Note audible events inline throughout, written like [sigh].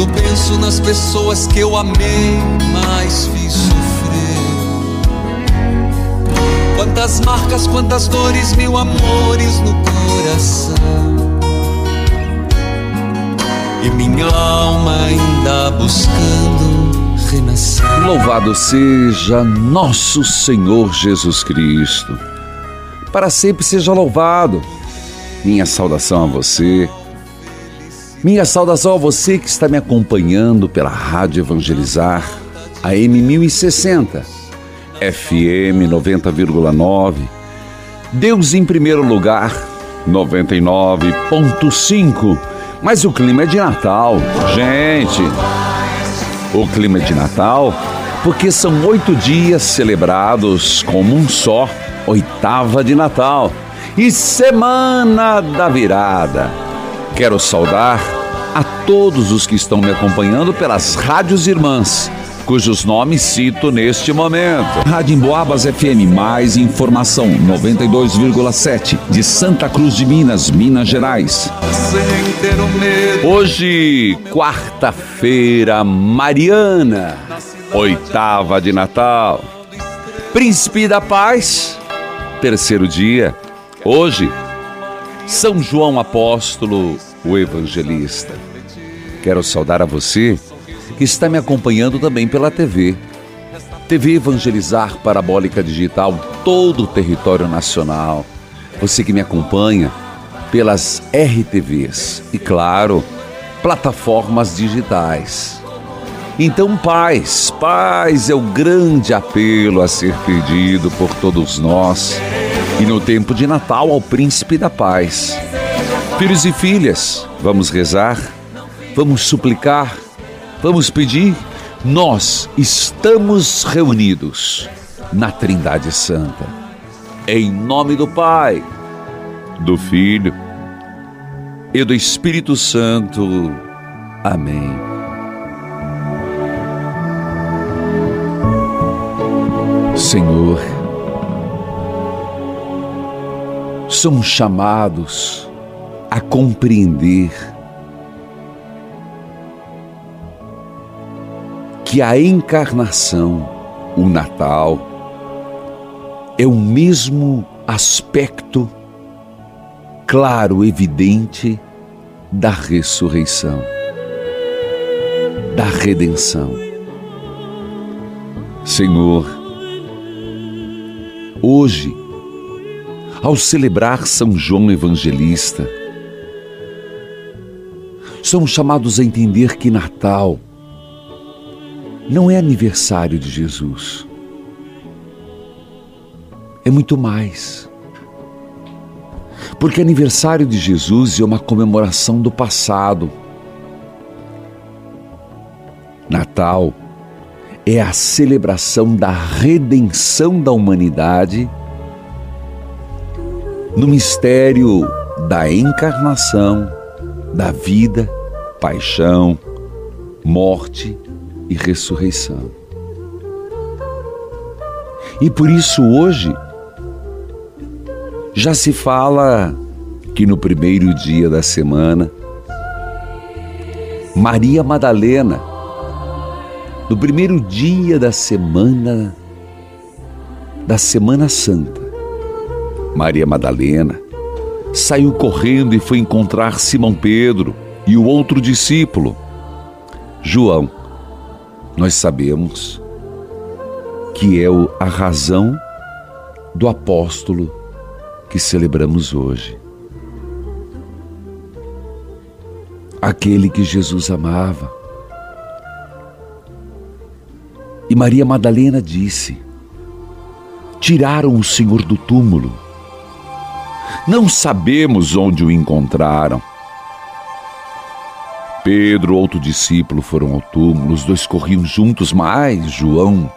Quando penso nas pessoas que eu amei, mais fiz sofrer. Quantas marcas, quantas dores, mil amores no coração. E minha alma ainda buscando renascer. Louvado seja nosso Senhor Jesus Cristo para sempre seja louvado. Minha saudação a você. Minha saudação a você que está me acompanhando pela Rádio Evangelizar, AM 1060, FM 90,9. Deus em primeiro lugar, 99.5. Mas o clima é de Natal, gente. O clima é de Natal porque são oito dias celebrados como um só oitava de Natal e Semana da Virada. Quero saudar a todos os que estão me acompanhando pelas rádios irmãs, cujos nomes cito neste momento. Rádio Emboabas FM, mais informação 92,7 de Santa Cruz de Minas, Minas Gerais. Hoje, quarta-feira, Mariana, oitava de Natal. Príncipe da Paz, terceiro dia, hoje, São João Apóstolo, o Evangelista. Quero saudar a você que está me acompanhando também pela TV. TV Evangelizar Parabólica Digital, todo o território nacional. Você que me acompanha pelas RTVs e, claro, plataformas digitais. Então, paz, paz é o grande apelo a ser pedido por todos nós. E no tempo de Natal, ao Príncipe da Paz. Filhos e filhas, vamos rezar, vamos suplicar, vamos pedir. Nós estamos reunidos na Trindade Santa. Em nome do Pai, do Filho e do Espírito Santo. Amém. Senhor, somos chamados a compreender que a encarnação, o Natal, é o mesmo aspecto claro, evidente da ressurreição, da redenção. Senhor, Hoje, ao celebrar São João Evangelista, somos chamados a entender que Natal não é aniversário de Jesus. É muito mais. Porque aniversário de Jesus é uma comemoração do passado. Natal é a celebração da redenção da humanidade no mistério da encarnação, da vida, paixão, morte e ressurreição. E por isso hoje já se fala que no primeiro dia da semana, Maria Madalena, no primeiro dia da semana, da Semana Santa, Maria Madalena saiu correndo e foi encontrar Simão Pedro e o outro discípulo, João. Nós sabemos que é a razão do apóstolo que celebramos hoje. Aquele que Jesus amava. E Maria Madalena disse: Tiraram o Senhor do túmulo. Não sabemos onde o encontraram. Pedro, outro discípulo, foram ao túmulo. Os dois corriam juntos, mas João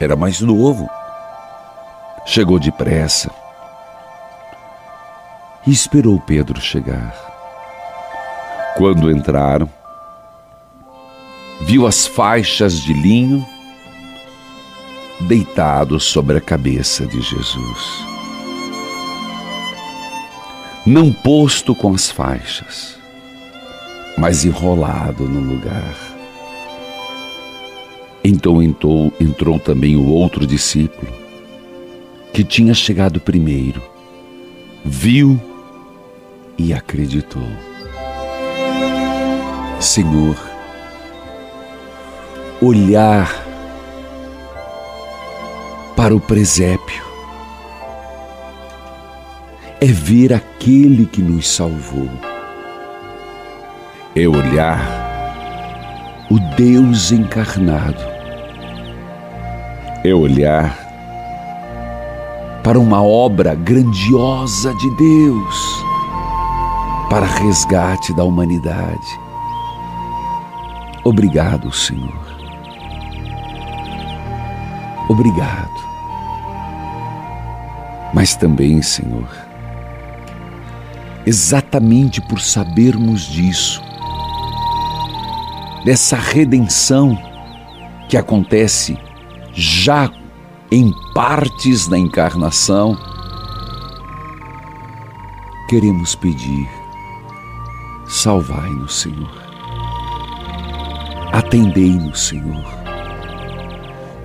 era mais novo. Chegou depressa e esperou Pedro chegar. Quando entraram, viu as faixas de linho deitados sobre a cabeça de Jesus. Não posto com as faixas, mas enrolado no lugar. Então entrou, entrou também o outro discípulo, que tinha chegado primeiro, viu e acreditou. Senhor, olhar para o presépio é ver aquele que nos salvou, é olhar o Deus encarnado é olhar para uma obra grandiosa de Deus para resgate da humanidade. Obrigado, Senhor. Obrigado. Mas também, Senhor, exatamente por sabermos disso, dessa redenção que acontece já em partes da encarnação, queremos pedir: salvai-nos, Senhor. Atendei-nos, Senhor.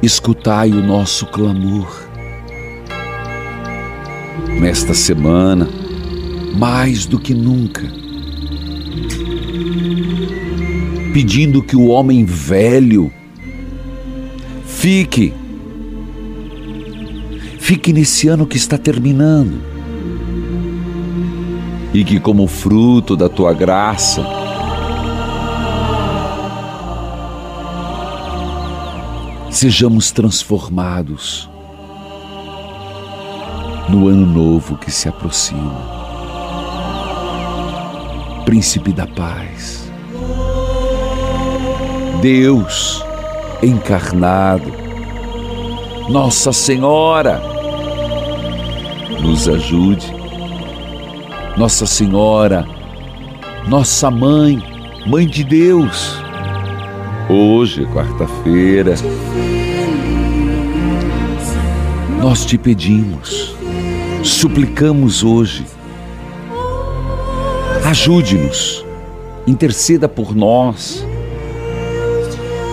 Escutai o nosso clamor. Nesta semana, mais do que nunca, pedindo que o homem velho Fique. Fique nesse ano que está terminando. E que, como fruto da tua graça, sejamos transformados no ano novo que se aproxima. Príncipe da paz. Deus encarnado. Nossa Senhora, nos ajude. Nossa Senhora, nossa mãe, Mãe de Deus. Hoje, quarta-feira, nós te pedimos, suplicamos hoje, ajude-nos, interceda por nós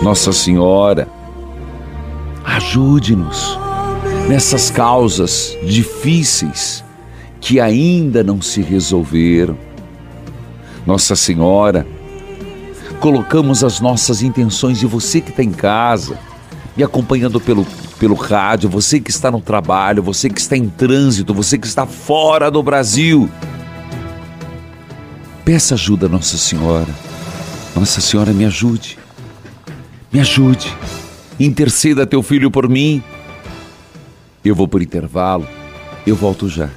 nossa Senhora, ajude-nos nessas causas difíceis que ainda não se resolveram. Nossa Senhora, colocamos as nossas intenções e você que está em casa, me acompanhando pelo, pelo rádio, você que está no trabalho, você que está em trânsito, você que está fora do Brasil. Peça ajuda a Nossa Senhora. Nossa Senhora, me ajude. Me ajude. Interceda teu filho por mim. Eu vou por intervalo. Eu volto já.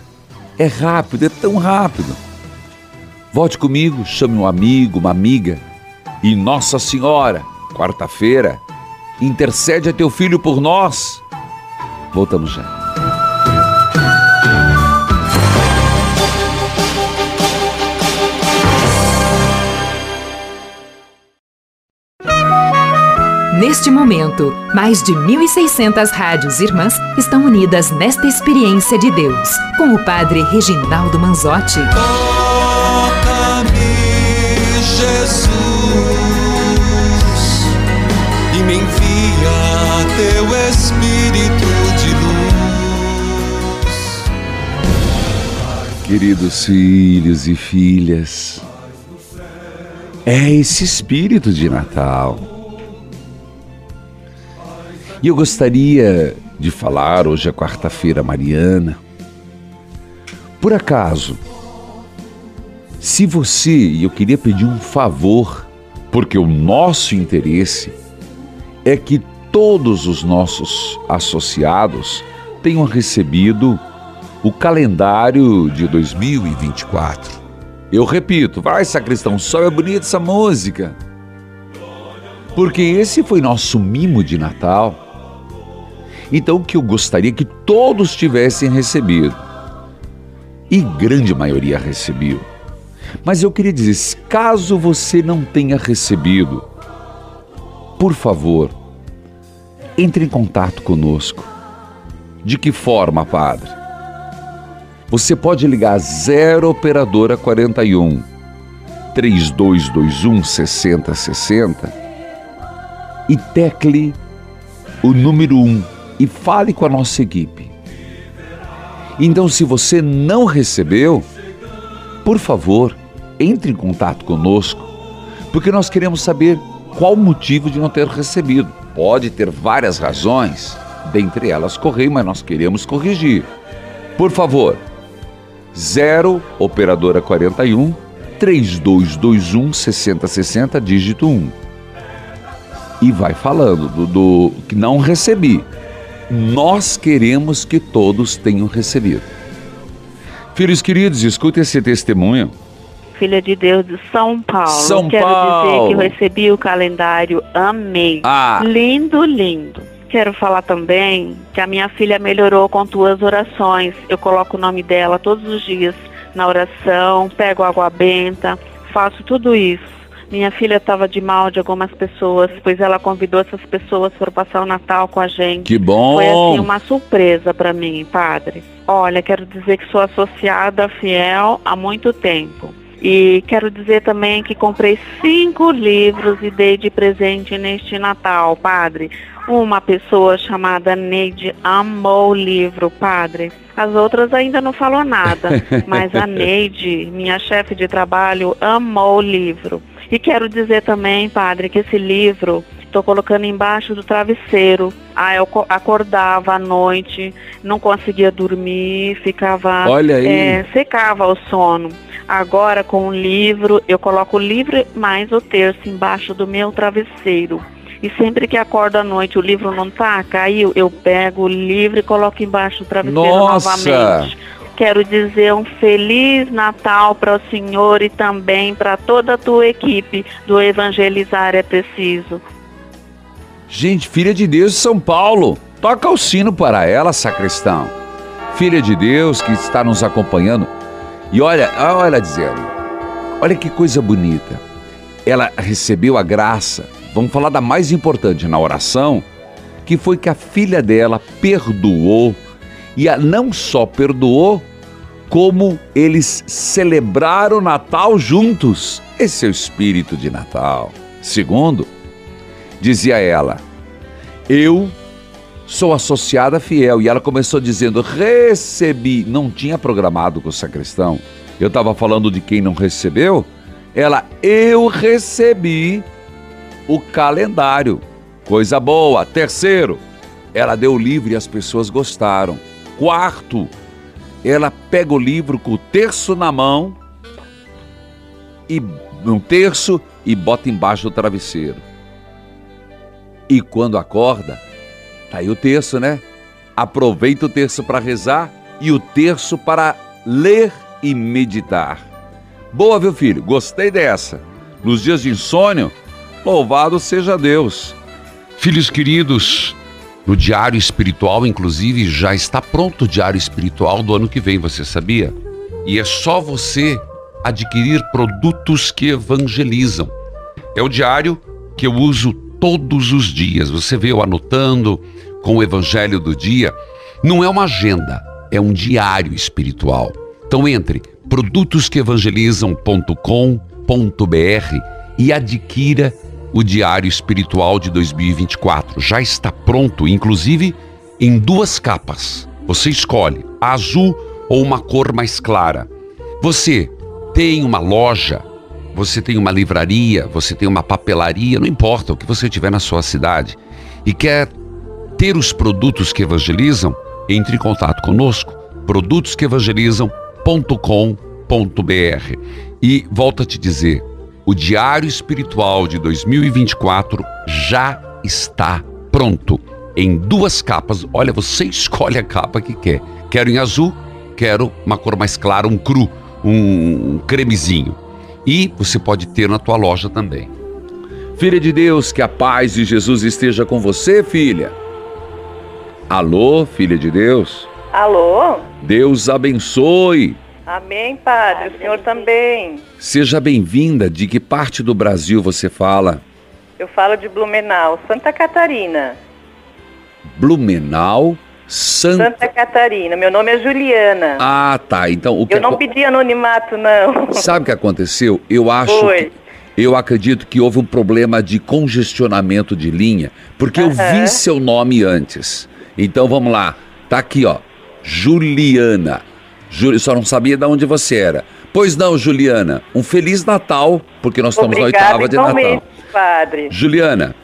É rápido, é tão rápido. Volte comigo, chame um amigo, uma amiga. E Nossa Senhora, quarta-feira, intercede a teu filho por nós. Voltamos já. Neste momento, mais de 1.600 rádios irmãs estão unidas nesta experiência de Deus, com o Padre Reginaldo Manzotti. Toca-me, Jesus, e me envia teu Espírito de luz. Queridos filhos e filhas, é esse espírito de Natal. E eu gostaria de falar, hoje é quarta-feira mariana. Por acaso, se você, e eu queria pedir um favor, porque o nosso interesse é que todos os nossos associados tenham recebido o calendário de 2024. Eu repito, vai sacristão, só é bonita essa música. Porque esse foi nosso mimo de Natal. Então o que eu gostaria que todos tivessem recebido. E grande maioria recebeu. Mas eu queria dizer, caso você não tenha recebido, por favor, entre em contato conosco. De que forma, Padre? Você pode ligar 0 operadora 41 3221 6060 e tecle o número 1 e fale com a nossa equipe. Então, se você não recebeu, por favor, entre em contato conosco, porque nós queremos saber qual o motivo de não ter recebido. Pode ter várias razões, dentre elas correio, mas nós queremos corrigir. Por favor, 0 operadora 41 3221 6060 dígito 1. E vai falando do, do que não recebi. Nós queremos que todos tenham recebido. Filhos queridos, escute esse testemunho. Filha de Deus de São Paulo. São Quero Paulo. dizer que eu recebi o calendário, amei. Ah. Lindo, lindo. Quero falar também que a minha filha melhorou com tuas orações. Eu coloco o nome dela todos os dias na oração, pego água benta, faço tudo isso. Minha filha estava de mal de algumas pessoas, pois ela convidou essas pessoas para passar o Natal com a gente. Que bom! Foi assim uma surpresa para mim, padre. Olha, quero dizer que sou associada fiel há muito tempo. E quero dizer também que comprei cinco livros e dei de presente neste Natal, padre. Uma pessoa chamada Neide amou o livro, padre. As outras ainda não falou nada, [laughs] mas a Neide, minha chefe de trabalho, amou o livro. E quero dizer também, padre, que esse livro estou colocando embaixo do travesseiro. Ah, eu co- acordava à noite, não conseguia dormir, ficava. Olha aí. é, secava o sono. Agora, com o livro, eu coloco o livro mais o terço embaixo do meu travesseiro. E sempre que acordo à noite, o livro não tá, caiu, eu pego o livro e coloco embaixo do travesseiro Nossa! novamente. Quero dizer um feliz Natal para o senhor e também para toda a tua equipe do Evangelizar é Preciso. Gente, filha de Deus de São Paulo, toca o sino para ela, sacristão. Filha de Deus que está nos acompanhando. E olha, olha ela dizendo, olha que coisa bonita. Ela recebeu a graça, vamos falar da mais importante na oração, que foi que a filha dela perdoou. E a, não só perdoou, como eles celebraram Natal juntos. Esse é o espírito de Natal. Segundo, dizia ela, eu sou associada fiel. E ela começou dizendo, recebi. Não tinha programado com o sacristão. Eu estava falando de quem não recebeu. Ela, eu recebi o calendário. Coisa boa. Terceiro, ela deu o livro e as pessoas gostaram. Quarto, ela pega o livro com o terço na mão e um terço e bota embaixo do travesseiro. E quando acorda, tá aí o terço, né? Aproveita o terço para rezar e o terço para ler e meditar. Boa, viu, filho? Gostei dessa. Nos dias de insônia, louvado seja Deus. Filhos queridos, no diário espiritual, inclusive, já está pronto o diário espiritual do ano que vem, você sabia? E é só você adquirir produtos que evangelizam. É o diário que eu uso todos os dias. Você vê eu anotando com o evangelho do dia. Não é uma agenda, é um diário espiritual. Então entre produtosqueevangelizam.com.br e adquira o Diário Espiritual de 2024. Já está pronto, inclusive em duas capas. Você escolhe azul ou uma cor mais clara. Você tem uma loja, você tem uma livraria, você tem uma papelaria, não importa o que você tiver na sua cidade e quer ter os produtos que evangelizam, entre em contato conosco. produtosqueevangelizam.com.br. E volto a te dizer, o Diário Espiritual de 2024 já está pronto. Em duas capas. Olha, você [laughs] escolhe a capa que quer. Quero em azul, quero uma cor mais clara, um cru, um cremezinho. E você pode ter na tua loja também. Filha de Deus, que a paz de Jesus esteja com você, filha. Alô, filha de Deus. Alô? Deus abençoe. Amém, Padre. O senhor também. Seja bem-vinda. De que parte do Brasil você fala? Eu falo de Blumenau, Santa Catarina. Blumenau, Santa... Santa Catarina. Meu nome é Juliana. Ah, tá. Então o que Eu não pedi anonimato, não. [laughs] Sabe o que aconteceu? Eu acho Foi. que eu acredito que houve um problema de congestionamento de linha, porque eu vi seu nome antes. Então vamos lá. Tá aqui, ó. Juliana. Ju... Só não sabia de onde você era. Pois não, Juliana. Um feliz Natal, porque nós estamos Obrigada, na oitava de Natal. Padre. Juliana,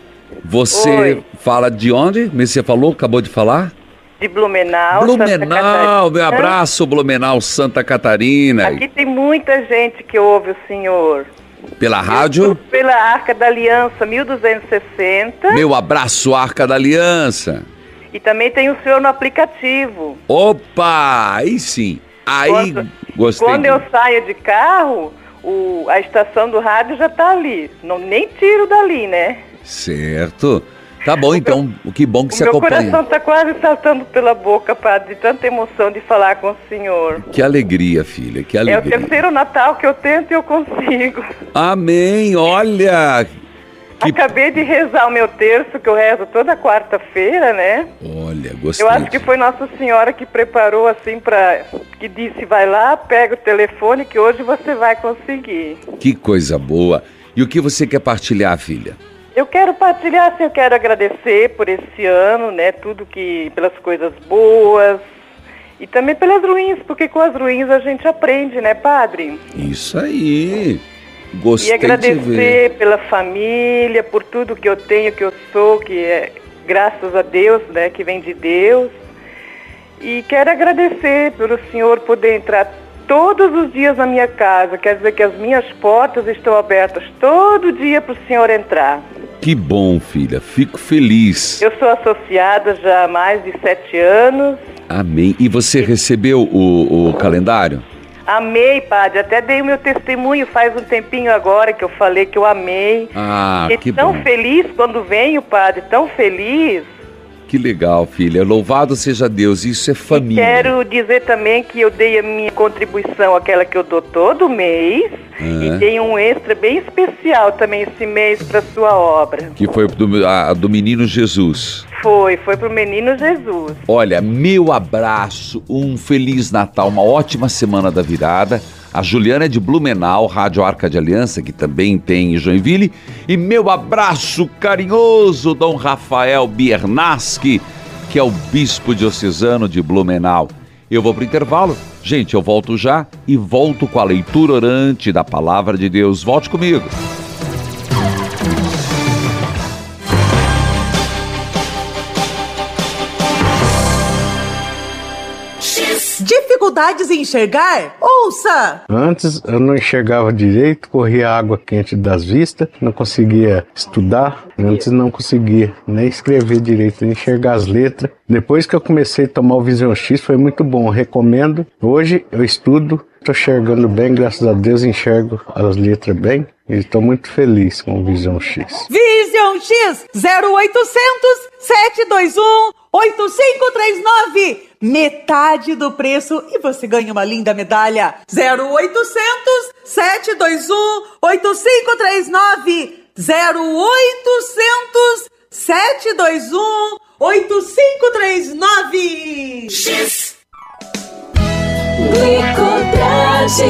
você Oi. fala de onde? Você falou, acabou de falar? De Blumenau, Santa Blumenau, meu abraço, Blumenau, Santa Catarina. Aqui tem muita gente que ouve o senhor. Pela rádio, Pela Arca da Aliança 1260. meu abraço, Arca da Aliança. E também tem o senhor no aplicativo. Opa, aí sim. Aí Quando- gostei. Quando de- eu saio de carro, o- a estação do rádio já tá ali. Não, nem tiro dali, né? Certo. Tá bom, então. Que bom que O você meu acompanha. coração tá quase saltando pela boca, padre, de tanta emoção de falar com o senhor. Que alegria, filha. Que É o alegria. terceiro Natal que eu tento e eu consigo. Amém. Olha. Que- Acabei de rezar o meu terço, que eu rezo toda quarta-feira, né? Olha, gostei. Eu acho que foi Nossa Senhora que preparou assim para que disse vai lá, pega o telefone que hoje você vai conseguir. Que coisa boa. E o que você quer partilhar, filha? Eu quero partilhar, assim, eu quero agradecer por esse ano, né? Tudo que pelas coisas boas e também pelas ruins, porque com as ruins a gente aprende, né, padre? Isso aí. E Gostei de ver. agradecer pela família, por tudo que eu tenho, que eu sou, que é graças a Deus, né, que vem de Deus. E quero agradecer pelo senhor poder entrar todos os dias na minha casa. Quer dizer que as minhas portas estão abertas todo dia para o senhor entrar. Que bom, filha. Fico feliz. Eu sou associada já há mais de sete anos. Amém. E você recebeu o, o calendário? Amei, padre. Até dei o meu testemunho faz um tempinho agora que eu falei que eu amei. Ah, Fiquei que tão bom. feliz quando venho, padre, tão feliz. Que legal, filha. Louvado seja Deus. Isso é família. Quero dizer também que eu dei a minha contribuição, aquela que eu dou todo mês, Ah. e dei um extra bem especial também esse mês para sua obra. Que foi do, a- do menino Jesus. Foi, foi pro menino Jesus. Olha, meu abraço, um feliz Natal, uma ótima semana da virada. A Juliana é de Blumenau, Rádio Arca de Aliança, que também tem em Joinville. E meu abraço carinhoso, Dom Rafael Biernaschi, que é o bispo diocesano de Blumenau. Eu vou para intervalo. Gente, eu volto já e volto com a leitura orante da Palavra de Deus. Volte comigo. Dificuldades em enxergar? Ouça! Antes eu não enxergava direito, corria água quente das vistas, não conseguia estudar, antes não conseguia nem escrever direito, nem enxergar as letras. Depois que eu comecei a tomar o Visão X foi muito bom, recomendo. Hoje eu estudo, estou enxergando bem, graças a Deus enxergo as letras bem e estou muito feliz com o Visão X. Vision X 0800 721 8539. Metade do preço e você ganha uma linda medalha. 0800 721 8539. 0800 721 8539. X. Glicotrage,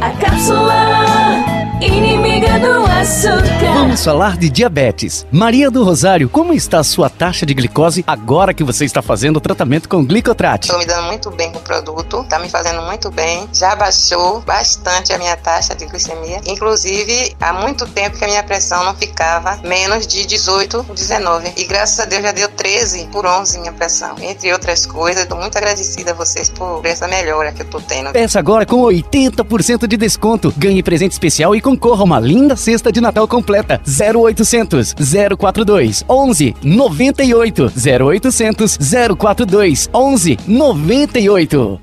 a cápsula inimiga do açúcar. Vamos falar de diabetes. Maria do Rosário, como está a sua taxa de glicose agora que você está fazendo o tratamento com glicotrate? Estou me dando muito bem com o produto, está me fazendo muito bem. Já baixou bastante a minha taxa de glicemia. Inclusive, há muito tempo que a minha pressão não ficava menos de 18, 19. E graças a Deus já deu 13 por 11 minha pressão. Entre outras coisas, estou muito agradecida a vocês por essa melhora que eu estou tendo. Peça agora com 80% de desconto. Ganhe presente especial e concorra a uma linda cesta de Natal completa. 0800 042 11 98 0800 042 11 98.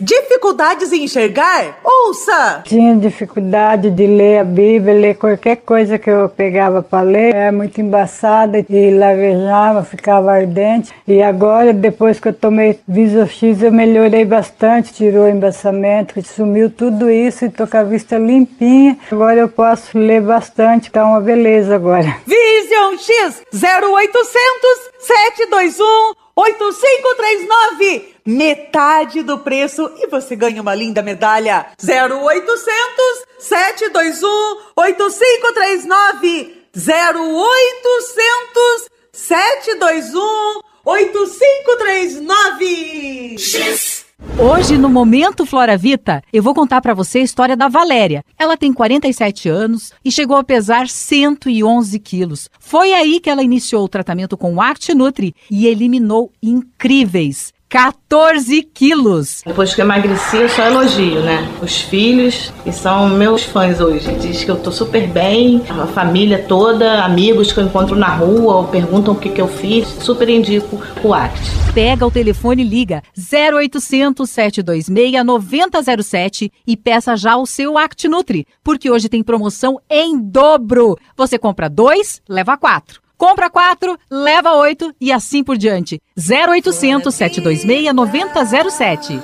Dificuldades em enxergar? Ouça! Tinha dificuldade de ler a Bíblia, ler qualquer coisa que eu pegava para ler. Era muito embaçada e lavejava, ficava ardente. E agora, depois que eu tomei Visox, eu melhorei bastante. Tirou o embaçamento, sumiu tudo isso e tô com a vista limpinha. Agora eu posso ler bastante, tá uma beleza agora. Vision X 0800 721 8539. Metade do preço e você ganha uma linda medalha. 0800 721 8539. 0800 721 8539. X. Hoje, no Momento Flora Vita, eu vou contar para você a história da Valéria. Ela tem 47 anos e chegou a pesar 111 quilos. Foi aí que ela iniciou o tratamento com o Act Nutri e eliminou incríveis 14 quilos. Depois que eu emagreci, eu só elogio, né? Os filhos, que são meus fãs hoje. Diz que eu tô super bem, a família toda, amigos que eu encontro na rua ou perguntam o que, que eu fiz. Super indico o ACT. Pega o telefone e liga 0800 726 9007 e peça já o seu Act Nutri, porque hoje tem promoção em dobro. Você compra dois, leva quatro. Compra 4, leva 8 e assim por diante. 0800 726 9007.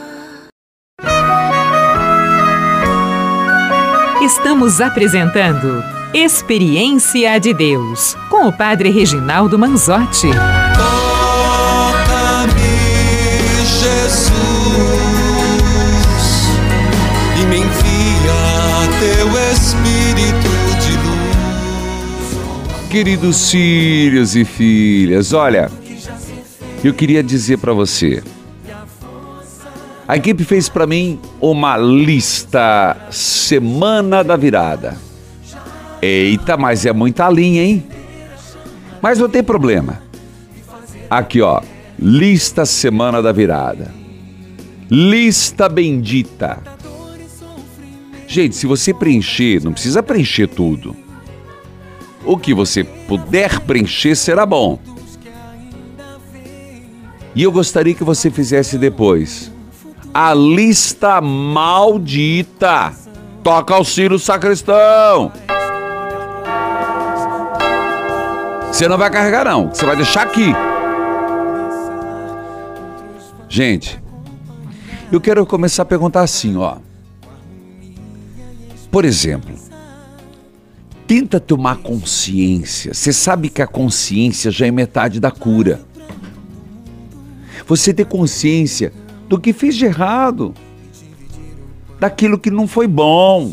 Estamos apresentando Experiência de Deus com o Padre Reginaldo Manzotti. Queridos filhos e filhas, olha, eu queria dizer para você. A equipe fez para mim uma lista semana da virada. Eita, mas é muita linha, hein? Mas não tem problema. Aqui, ó, lista semana da virada. Lista bendita. Gente, se você preencher, não precisa preencher tudo. O que você puder preencher será bom. E eu gostaria que você fizesse depois a lista maldita. Toca o sino sacristão. Você não vai carregar não, você vai deixar aqui. Gente, eu quero começar a perguntar assim, ó. Por exemplo, tenta tomar consciência. Você sabe que a consciência já é metade da cura. Você ter consciência do que fez de errado, daquilo que não foi bom,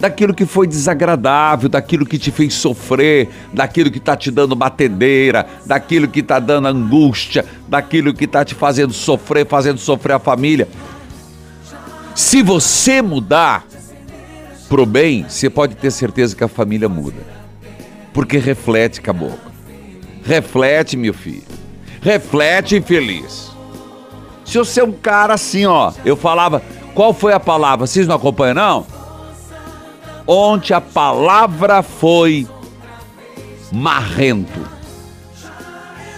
daquilo que foi desagradável, daquilo que te fez sofrer, daquilo que está te dando batedeira, daquilo que está dando angústia, daquilo que está te fazendo sofrer, fazendo sofrer a família. Se você mudar pro bem, você pode ter certeza que a família muda. Porque reflete, caboclo. Reflete, meu filho. Reflete, infeliz. Se você é um cara assim, ó, eu falava, qual foi a palavra? Vocês não acompanham, não? Ontem a palavra foi marrento.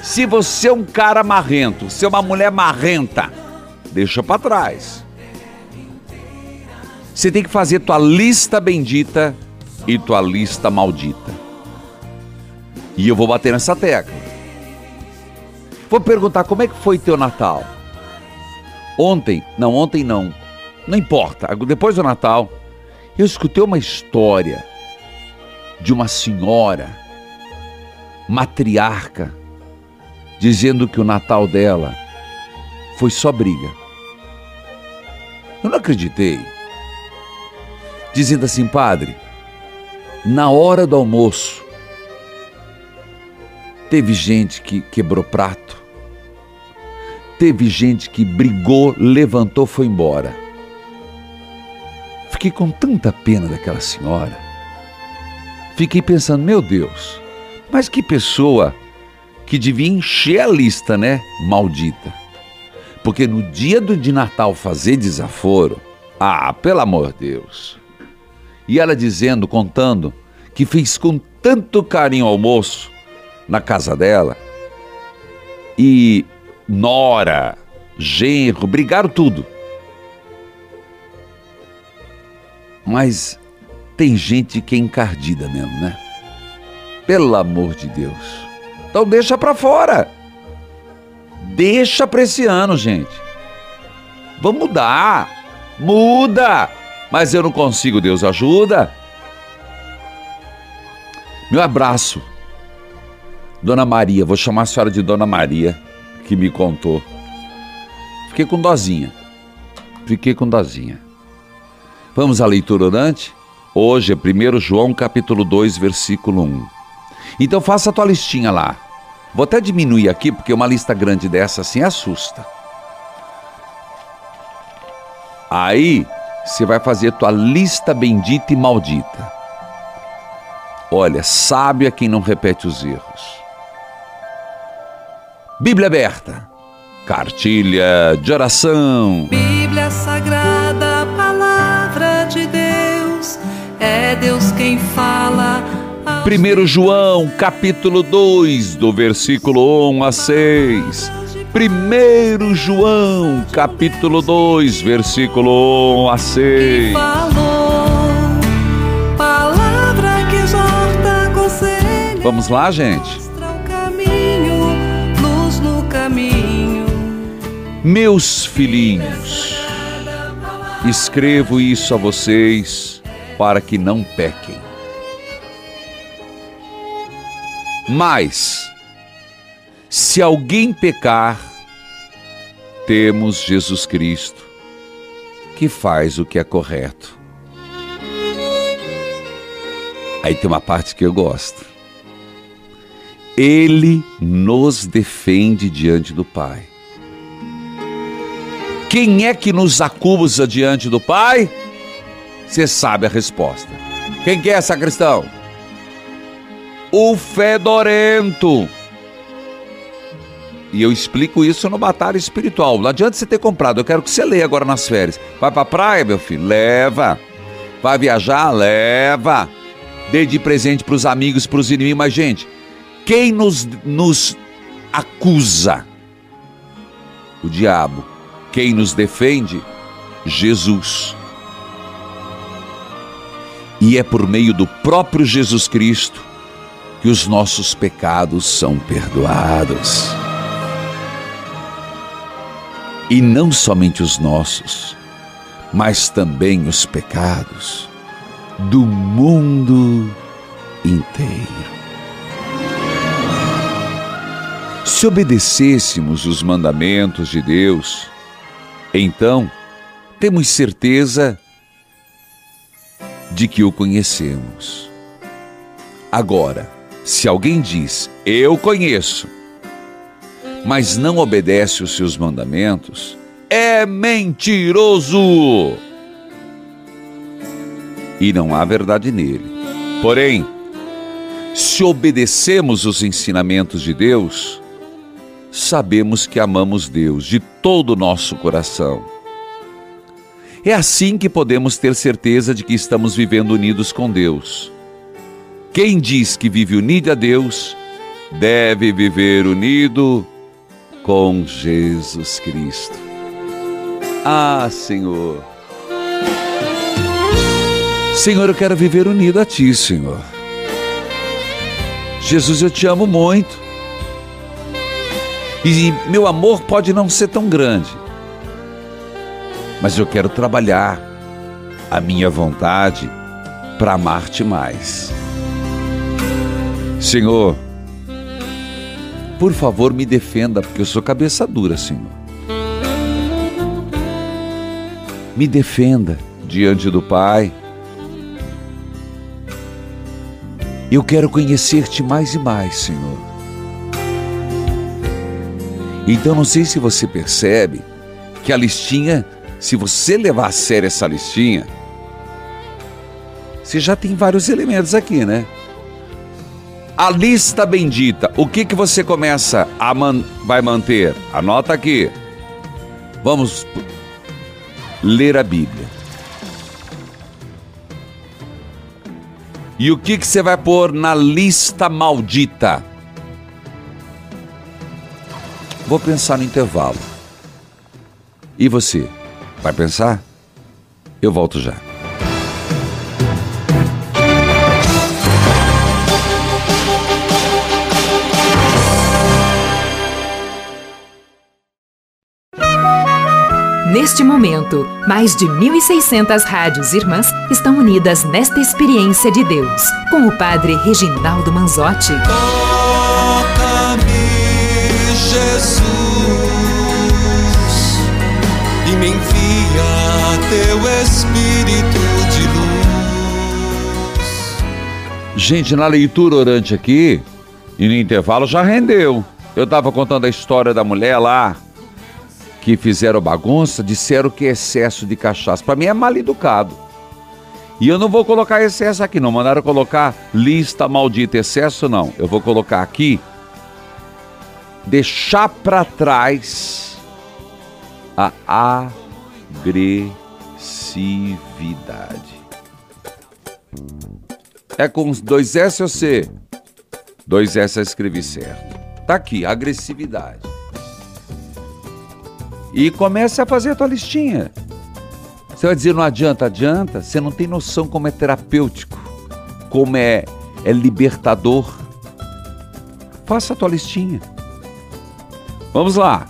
Se você é um cara marrento, se é uma mulher marrenta, deixa para trás. Você tem que fazer tua lista bendita e tua lista maldita. E eu vou bater nessa tecla. Vou perguntar como é que foi teu Natal? Ontem, não, ontem não. Não importa. Depois do Natal, eu escutei uma história de uma senhora, matriarca, dizendo que o Natal dela foi só briga. Eu não acreditei. Dizendo assim, padre, na hora do almoço, teve gente que quebrou prato, teve gente que brigou, levantou, foi embora. Fiquei com tanta pena daquela senhora. Fiquei pensando, meu Deus, mas que pessoa que devia encher a lista, né? Maldita. Porque no dia do de Natal fazer desaforo, ah, pelo amor de Deus. E ela dizendo, contando, que fez com tanto carinho o almoço na casa dela. E nora, genro, brigaram tudo. Mas tem gente que é encardida mesmo, né? Pelo amor de Deus. Então deixa pra fora. Deixa pra esse ano, gente. Vamos mudar. Muda. Mas eu não consigo, Deus ajuda. Meu abraço. Dona Maria, vou chamar a senhora de Dona Maria, que me contou. Fiquei com dozinha. Fiquei com dozinha. Vamos à leitura orante? Hoje é 1 João capítulo 2, versículo 1. Então faça a tua listinha lá. Vou até diminuir aqui, porque uma lista grande dessa assim assusta. Aí você vai fazer tua lista bendita e maldita. Olha, sábio é quem não repete os erros. Bíblia aberta. Cartilha de oração. Bíblia Sagrada, palavra de Deus, é Deus quem fala. 1 João, capítulo 2, do versículo 1 a 6. 1 João, capítulo 2, versículo 1 a 6. Falou, palavra que exorta, aconselha, Vamos lá, gente? mostra o caminho, luz no caminho. Meus filhinhos, escrevo isso a vocês para que não pequem. Mas, se alguém pecar, temos Jesus Cristo, que faz o que é correto. Aí tem uma parte que eu gosto. Ele nos defende diante do Pai. Quem é que nos acusa diante do Pai? Você sabe a resposta. Quem que é, sacristão? O fedorento. E eu explico isso no Batalha Espiritual. Não adianta você ter comprado, eu quero que você leia agora nas férias. Vai pra praia, meu filho? Leva. Vai viajar? Leva. Dê de presente pros amigos, pros inimigos. Mas, gente, quem nos, nos acusa? O diabo. Quem nos defende? Jesus. E é por meio do próprio Jesus Cristo que os nossos pecados são perdoados. E não somente os nossos, mas também os pecados do mundo inteiro. Se obedecêssemos os mandamentos de Deus, então temos certeza de que o conhecemos. Agora, se alguém diz, eu conheço, mas não obedece os seus mandamentos, é mentiroso. E não há verdade nele. Porém, se obedecemos os ensinamentos de Deus, sabemos que amamos Deus de todo o nosso coração. É assim que podemos ter certeza de que estamos vivendo unidos com Deus. Quem diz que vive unido a Deus, deve viver unido com Jesus Cristo. Ah, Senhor. Senhor, eu quero viver unido a Ti, Senhor. Jesus, eu te amo muito. E meu amor pode não ser tão grande, mas eu quero trabalhar a minha vontade para amar-te mais. Senhor, por favor, me defenda, porque eu sou cabeça dura, Senhor. Me defenda diante do Pai. Eu quero conhecer-te mais e mais, Senhor. Então, não sei se você percebe que a listinha, se você levar a sério essa listinha, você já tem vários elementos aqui, né? A lista bendita, o que que você começa a man vai manter? Anota aqui. Vamos ler a Bíblia. E o que que você vai pôr na lista maldita? Vou pensar no intervalo. E você? Vai pensar? Eu volto já. Neste momento, mais de 1.600 rádios irmãs estão unidas nesta experiência de Deus, com o Padre Reginaldo Manzotti. Toca-me, Jesus, e me envia teu Espírito de luz. Gente, na leitura orante aqui, e no intervalo já rendeu. Eu estava contando a história da mulher lá, que fizeram bagunça, disseram que é excesso de cachaça. Para mim é mal educado. E eu não vou colocar excesso aqui, não. Mandaram colocar lista maldita, excesso não. Eu vou colocar aqui, deixar para trás a agressividade. É com dois S ou C? Dois S eu escrevi certo. Tá aqui, agressividade. E comece a fazer a tua listinha. Você vai dizer, não adianta, adianta. Você não tem noção como é terapêutico, como é, é libertador. Faça a tua listinha. Vamos lá.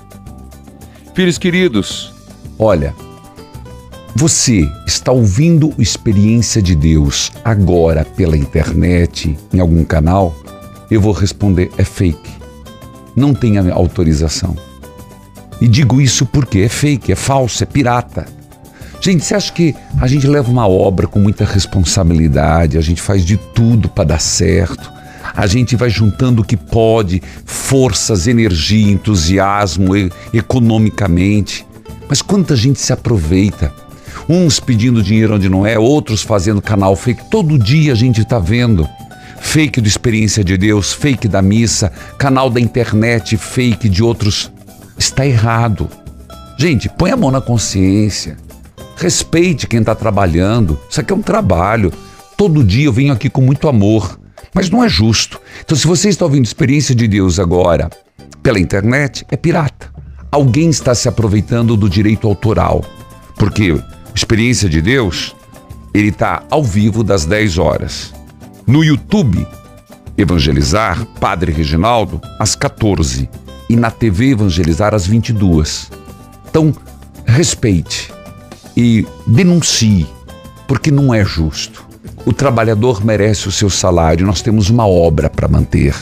Filhos queridos, Olha, você está ouvindo Experiência de Deus agora pela internet, em algum canal? Eu vou responder: é fake. Não tem autorização. E digo isso porque é fake, é falso, é pirata. Gente, você acha que a gente leva uma obra com muita responsabilidade, a gente faz de tudo para dar certo, a gente vai juntando o que pode, forças, energia, entusiasmo, economicamente. Mas quanta gente se aproveita? Uns pedindo dinheiro onde não é, outros fazendo canal fake. Todo dia a gente está vendo. Fake do Experiência de Deus, fake da missa, canal da internet, fake de outros. Está errado. Gente, põe a mão na consciência. Respeite quem está trabalhando. Isso aqui é um trabalho. Todo dia eu venho aqui com muito amor. Mas não é justo. Então, se você está ouvindo Experiência de Deus agora pela internet, é pirata. Alguém está se aproveitando do direito autoral. Porque Experiência de Deus, ele está ao vivo das 10 horas. No YouTube, Evangelizar, Padre Reginaldo, às 14. E na TV Evangelizar, às 22. Então, respeite e denuncie, porque não é justo. O trabalhador merece o seu salário, nós temos uma obra para manter.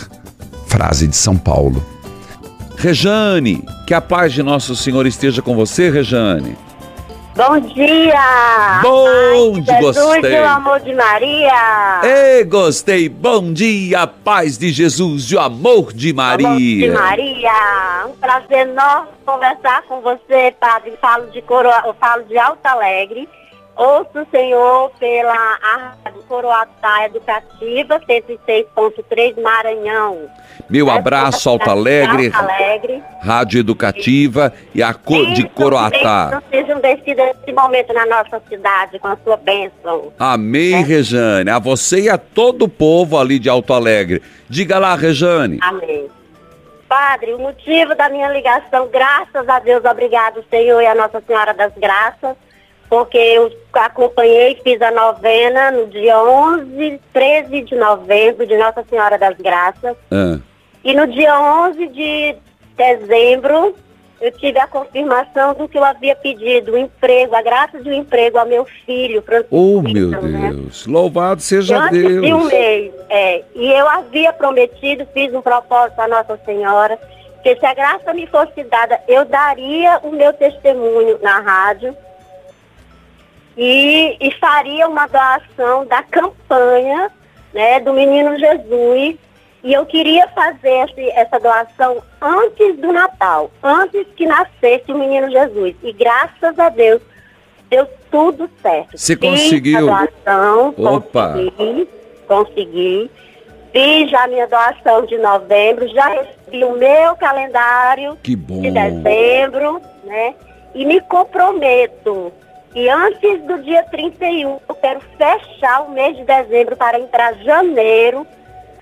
Frase de São Paulo. Rejane, que a paz de nosso Senhor esteja com você, Rejane. Bom dia! Bom Ai, dia, Jesus gostei. e o amor de Maria! Ei, gostei. Bom dia, paz de Jesus e o amor de Amor de Maria. Maria! Um prazer enorme conversar com você, Padre. Falo de, Coroa, eu falo de Alto Alegre. Ouço o Senhor pela Rádio Coroatá Educativa 106.3 Maranhão. Meu abraço, Alto Alegre, Alegre. Rádio Educativa e a cor de Coroatá. Sejam descidas nesse momento na nossa cidade com a sua bênção. Amém, Rejane. A você e a todo o povo ali de Alto Alegre. Diga lá, Rejane. Amém. Padre, o motivo da minha ligação, graças a Deus, obrigado, Senhor e a Nossa Senhora das Graças, porque eu acompanhei, fiz a novena no dia 11, 13 de novembro de Nossa Senhora das Graças. Ah, E no dia 11 de dezembro, eu tive a confirmação do que eu havia pedido, o emprego, a graça de um emprego ao meu filho, Francisco. Oh, meu né? Deus. Louvado seja Antes de um Deus. mês, é. E eu havia prometido, fiz um propósito à Nossa Senhora, que se a graça me fosse dada, eu daria o meu testemunho na rádio e, e faria uma doação da campanha né, do Menino Jesus. E eu queria fazer esse- essa doação antes do Natal, antes que nascesse o Menino Jesus. E graças a Deus, deu tudo certo. Você conseguiu? a doação, Opa. consegui, consegui. Fiz já a minha doação de novembro, já recebi o meu calendário Que bom. de dezembro, né? E me comprometo que antes do dia 31 eu quero fechar o mês de dezembro para entrar janeiro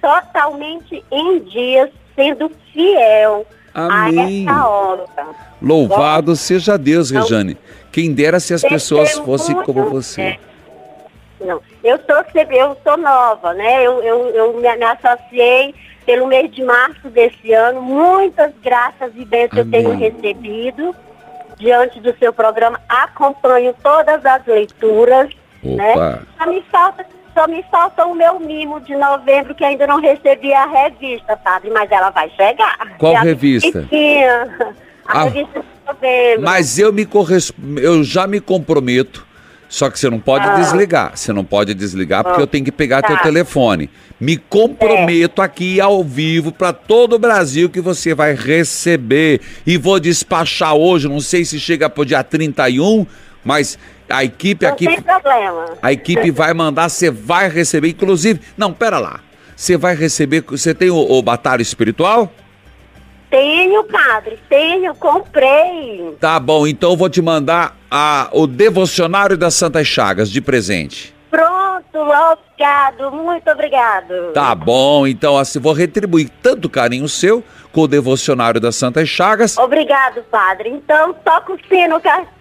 totalmente em dias, sendo fiel Amém. a essa obra. Louvado seja Deus, Rejane. Quem dera se as pessoas fossem como você. É. Não, eu sou sempre, eu sou nova, né? Eu, eu, eu me, me associei pelo mês de março desse ano. Muitas graças e bênçãos eu tenho recebido diante do seu programa. Acompanho todas as leituras, né? Opa. Só me falta, só me falta o meu mimo de novembro que ainda não recebi a revista, padre, mas ela vai chegar. Qual a revista? pequena, A Ah. revista de novembro. Mas eu me corres... eu já me comprometo. Só que você não pode Ah. desligar. Você não pode desligar porque Ah. eu tenho que pegar Tá. teu telefone. Me comprometo aqui ao vivo para todo o Brasil que você vai receber e vou despachar hoje, não sei se chega pro dia 31, mas a equipe Não aqui tem problema. a equipe vai mandar, você vai receber, inclusive, não, pera lá. Você vai receber, você tem o, o batalha espiritual? Tenho, padre, tenho, comprei. Tá bom, então eu vou te mandar a, o devocionário das Santas Chagas de presente. Pronto, obrigado, muito obrigado. Tá bom, então assim, vou retribuir tanto carinho seu com o devocionário das Santas Chagas. Obrigado, padre. Então, toca o sino,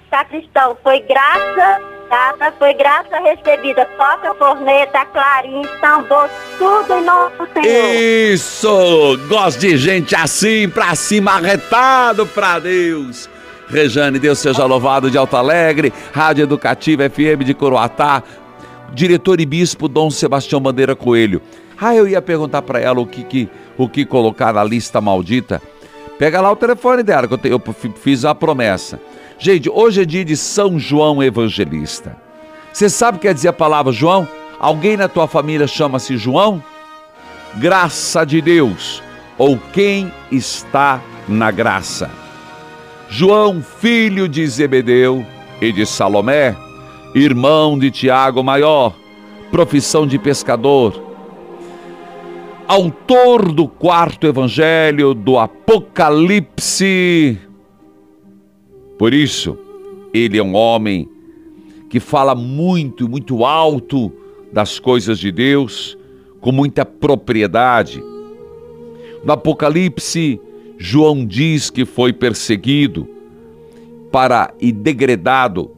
sacristão. Foi graça dada, foi graça recebida. Toca a corneta, clarim, tambor, tudo em nosso Senhor. Isso! Gosto de gente assim, pra cima, arretado pra Deus. Rejane, Deus seja louvado de Alto Alegre, Rádio Educativa FM de Coroatá, diretor e bispo Dom Sebastião Bandeira Coelho. Ah, eu ia perguntar pra ela o que, que, o que colocar na lista maldita. Pega lá o telefone dela, que eu, te- eu fiz a promessa. Gente, hoje é dia de São João Evangelista. Você sabe o que quer dizer a palavra João? Alguém na tua família chama-se João? Graça de Deus, ou quem está na graça. João, filho de Zebedeu e de Salomé, irmão de Tiago Maior, profissão de pescador, autor do quarto evangelho do Apocalipse. Por isso, ele é um homem que fala muito, muito alto das coisas de Deus, com muita propriedade. No Apocalipse, João diz que foi perseguido para e degradado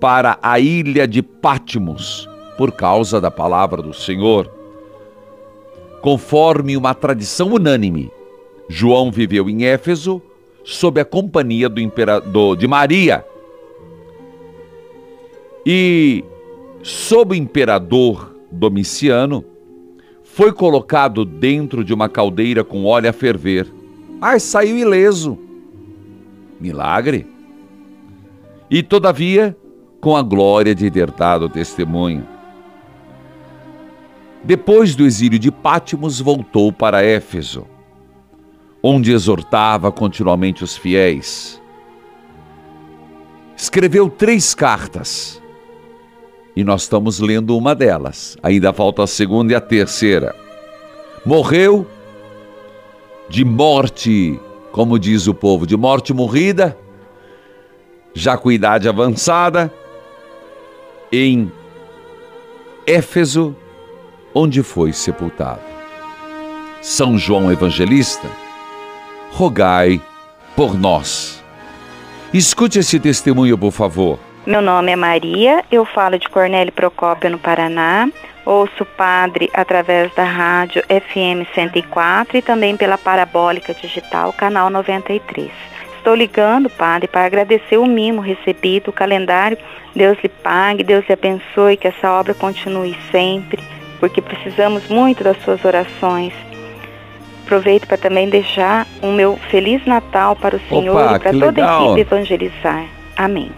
para a ilha de Patmos por causa da palavra do Senhor. Conforme uma tradição unânime, João viveu em Éfeso sob a companhia do imperador de Maria. E sob o imperador Domiciano, foi colocado dentro de uma caldeira com óleo a ferver. Mas saiu ileso. Milagre. E todavia, com a glória de ter dado testemunho. Depois do exílio de Pátimos, voltou para Éfeso, onde exortava continuamente os fiéis. Escreveu três cartas e nós estamos lendo uma delas. Ainda falta a segunda e a terceira. Morreu de morte, como diz o povo, de morte morrida, já com idade avançada, em Éfeso, onde foi sepultado. São João Evangelista, rogai por nós. Escute esse testemunho, por favor. Meu nome é Maria, eu falo de Cornélio Procópio, no Paraná. Ouço o padre através da rádio FM 104 e também pela Parabólica Digital, canal 93. Estou ligando, Padre, para agradecer o mimo recebido, o calendário. Deus lhe pague, Deus lhe abençoe, que essa obra continue sempre, porque precisamos muito das suas orações. Aproveito para também deixar um meu Feliz Natal para o Senhor Opa, e para toda a legal. equipe evangelizar. Amém.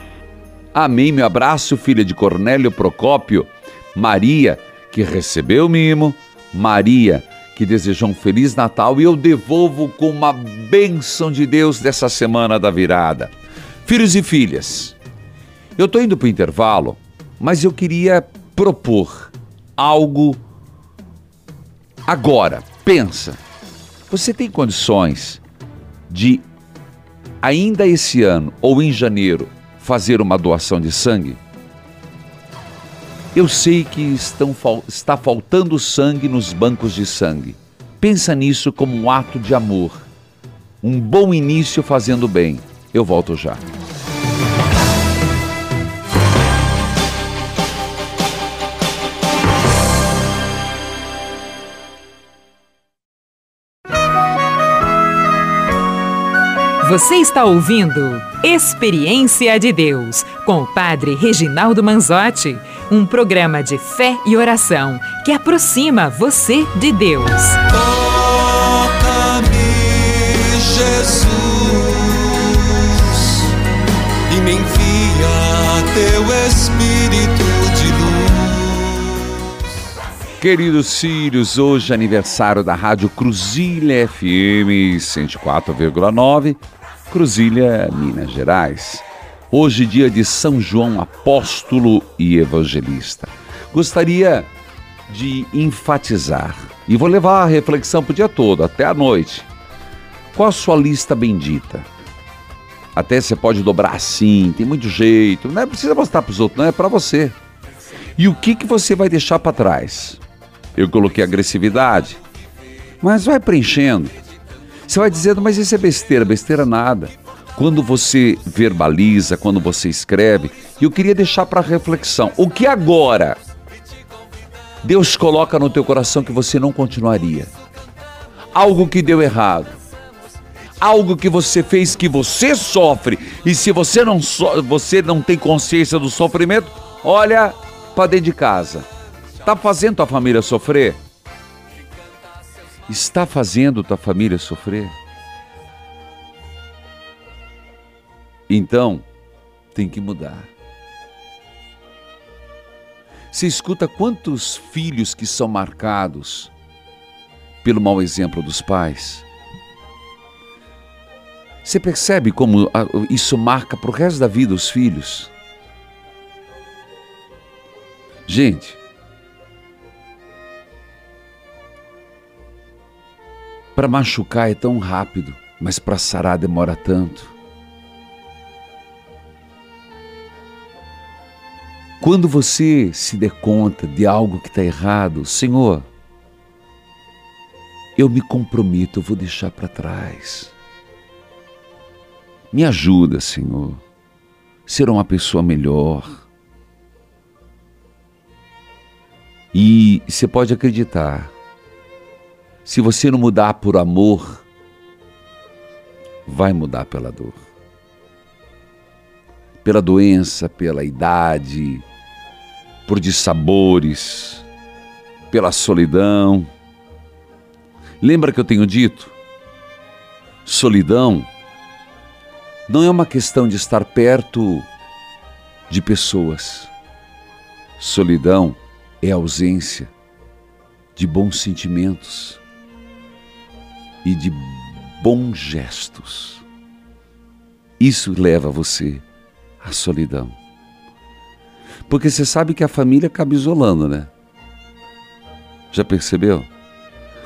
Amém, meu abraço, filha de Cornélio Procópio, Maria, que recebeu o mimo, Maria, que desejou um Feliz Natal e eu devolvo com uma bênção de Deus dessa semana da virada. Filhos e filhas, eu estou indo para o intervalo, mas eu queria propor algo agora. Pensa, você tem condições de, ainda esse ano ou em janeiro, fazer uma doação de sangue? Eu sei que estão, está faltando sangue nos bancos de sangue. Pensa nisso como um ato de amor. Um bom início fazendo bem. Eu volto já. Você está ouvindo Experiência de Deus com o Padre Reginaldo Manzotti, um programa de fé e oração que aproxima você de Deus. Toca-me, Jesus, e me envia teu Espírito de luz. Queridos filhos, hoje é aniversário da Rádio Cruzilha FM 104,9, Cruzilha, Minas Gerais. Hoje, dia de São João Apóstolo e Evangelista. Gostaria de enfatizar, e vou levar a reflexão para o dia todo, até a noite. Qual a sua lista bendita? Até você pode dobrar assim, tem muito jeito, não é precisa mostrar para os outros, não é para você. E o que, que você vai deixar para trás? Eu coloquei agressividade, mas vai preenchendo. Você vai dizendo, mas isso é besteira, besteira nada. Quando você verbaliza, quando você escreve, eu queria deixar para reflexão. O que agora Deus coloca no teu coração que você não continuaria? Algo que deu errado. Algo que você fez que você sofre. E se você não, so você não tem consciência do sofrimento, olha para dentro de casa. Tá fazendo tua família sofrer? Está fazendo tua família sofrer? Então, tem que mudar. Você escuta quantos filhos que são marcados pelo mau exemplo dos pais? Você percebe como ah, isso marca para o resto da vida os filhos? Gente, para machucar é tão rápido, mas para sarar demora tanto. Quando você se der conta de algo que está errado, Senhor, eu me comprometo, eu vou deixar para trás. Me ajuda, Senhor, ser uma pessoa melhor. E você pode acreditar, se você não mudar por amor, vai mudar pela dor. Pela doença, pela idade, por dissabores, pela solidão. Lembra que eu tenho dito? Solidão não é uma questão de estar perto de pessoas. Solidão é ausência de bons sentimentos e de bons gestos. Isso leva você à solidão. Porque você sabe que a família acaba isolando, né? Já percebeu?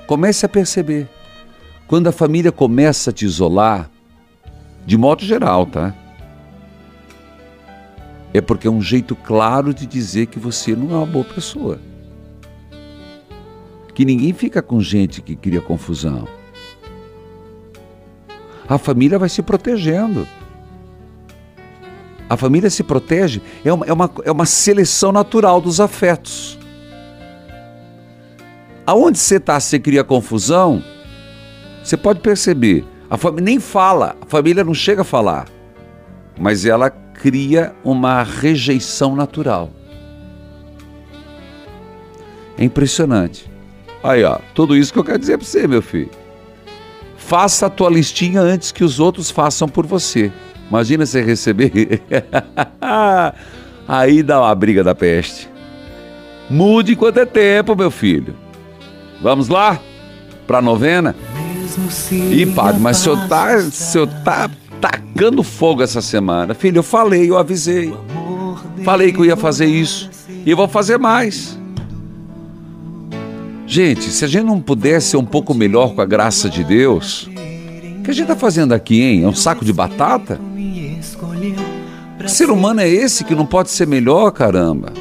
Comece a perceber. Quando a família começa a te isolar, de modo geral, tá? É porque é um jeito claro de dizer que você não é uma boa pessoa. Que ninguém fica com gente que cria confusão. A família vai se protegendo. A família se protege, é uma, é uma, é uma seleção natural dos afetos. Aonde você está, você cria confusão, você pode perceber, A família nem fala, a família não chega a falar, mas ela cria uma rejeição natural. É impressionante. Aí, ó, tudo isso que eu quero dizer para você, meu filho. Faça a tua listinha antes que os outros façam por você. Imagina você receber. [laughs] Aí dá uma briga da peste. Mude enquanto é tempo, meu filho. Vamos lá? Pra novena? Ih, padre, mas o senhor tá, o senhor tá tacando fogo essa semana. Filho, eu falei, eu avisei. Falei que eu ia fazer isso. E eu vou fazer mais. Gente, se a gente não pudesse ser um pouco melhor com a graça de Deus, o que a gente tá fazendo aqui, hein? É um saco de batata? Que ser humano é esse que não pode ser melhor, caramba?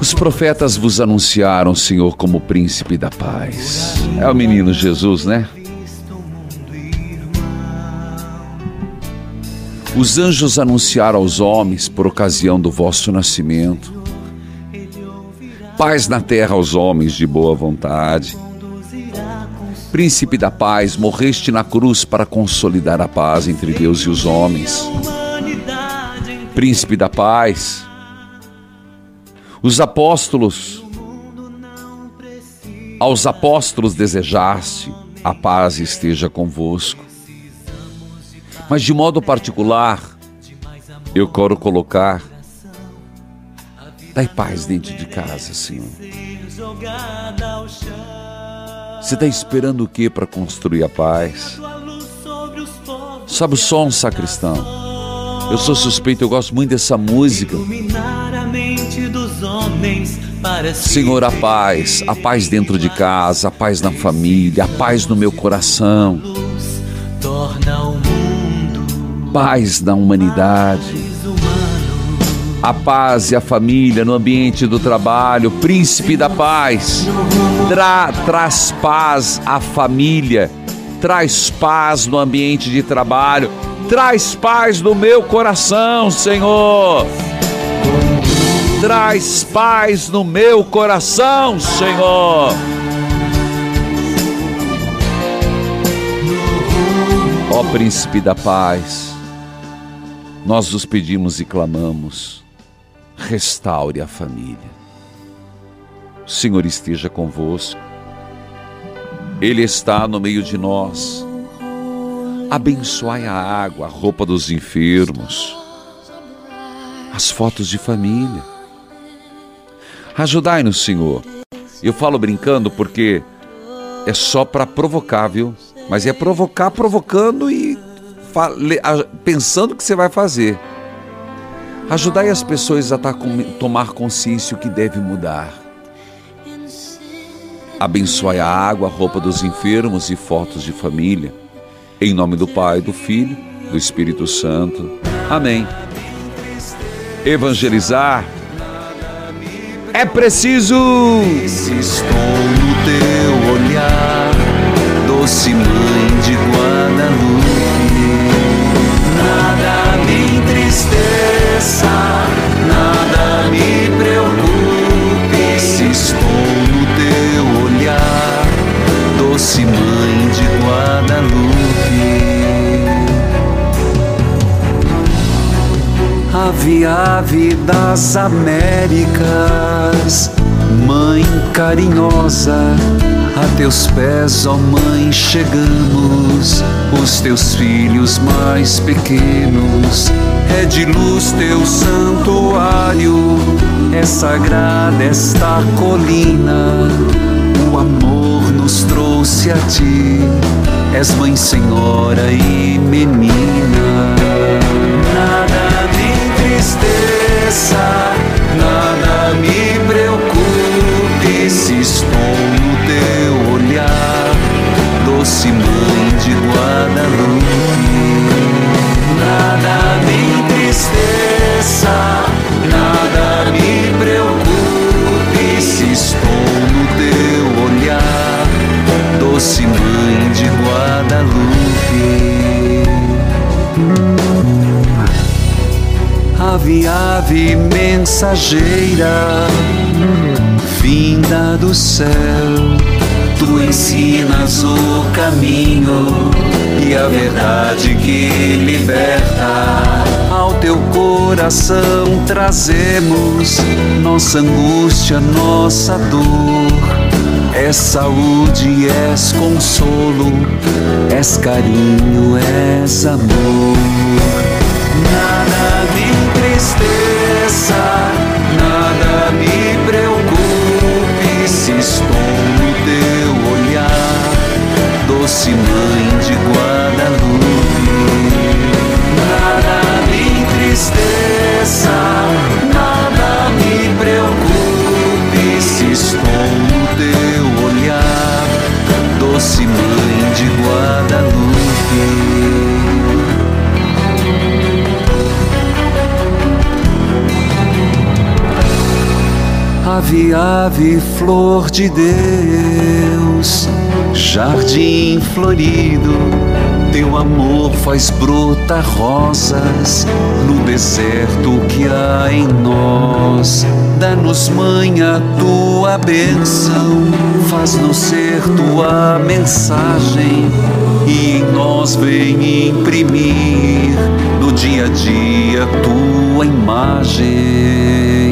Os profetas vos anunciaram o Senhor como príncipe da paz. É o menino Jesus, né? Os anjos anunciaram aos homens por ocasião do vosso nascimento. Paz na terra aos homens de boa vontade. Príncipe da paz, morreste na cruz para consolidar a paz entre Deus e os homens. Príncipe da paz, os apóstolos, aos apóstolos desejaste, a paz esteja convosco. Mas de modo particular, eu quero colocar, dai paz dentro de casa, Senhor. Você está esperando o que para construir a paz? Sabe o som, sacristão? Eu sou suspeito, eu gosto muito dessa música. Senhor, a paz, a paz dentro de casa, a paz na família, a paz no meu coração, paz na humanidade, a paz e a família no ambiente do trabalho, príncipe da paz, Tra traz paz à família, traz paz no ambiente de trabalho, traz paz no meu coração, Senhor. Traz paz no meu coração, Senhor. Ó Príncipe da Paz, nós os pedimos e clamamos, restaure a família. O Senhor esteja convosco, Ele está no meio de nós. Abençoai a água, a roupa dos enfermos, as fotos de família. Ajudai-nos, Senhor. Eu falo brincando porque é só para provocar, viu? Mas é provocar provocando e pensando que você vai fazer. Ajudai as pessoas a tomar consciência o que deve mudar. Abençoai a água, a roupa dos enfermos e fotos de família. Em nome do Pai, do Filho, do Espírito Santo. Amém. Evangelizar é preciso. Estou no teu olhar, doce mãe Ave, ave das Américas, Mãe carinhosa, a teus pés, ó Mãe, chegamos, os teus filhos mais pequenos. É de luz teu santuário, é sagrada esta colina. O amor nos trouxe a ti, és Mãe, Senhora e menina. Nada me entristeça, nada me preocupe se estou no teu olhar, doce mãe de Guadalupe. Nada me entristeça, nada me preocupe se estou no teu olhar, doce mãe de Guadalupe. Ave, ave mensageira, vinda do céu. Tu ensinas o caminho e a verdade que liberta. Ao teu coração trazemos nossa angústia, nossa dor. És saúde, és consolo, és carinho, és amor. Nada me entristeça, nada me estou no teu olhar, doce mãe de Guadalupe. Nada me entristeça, Ave, ave, flor de Deus, jardim florido, teu amor faz brotar rosas no deserto que há em nós. Dá-nos, mãe, a tua bênção, faz-nos ser tua mensagem e em nós vem imprimir no dia a dia tua imagem.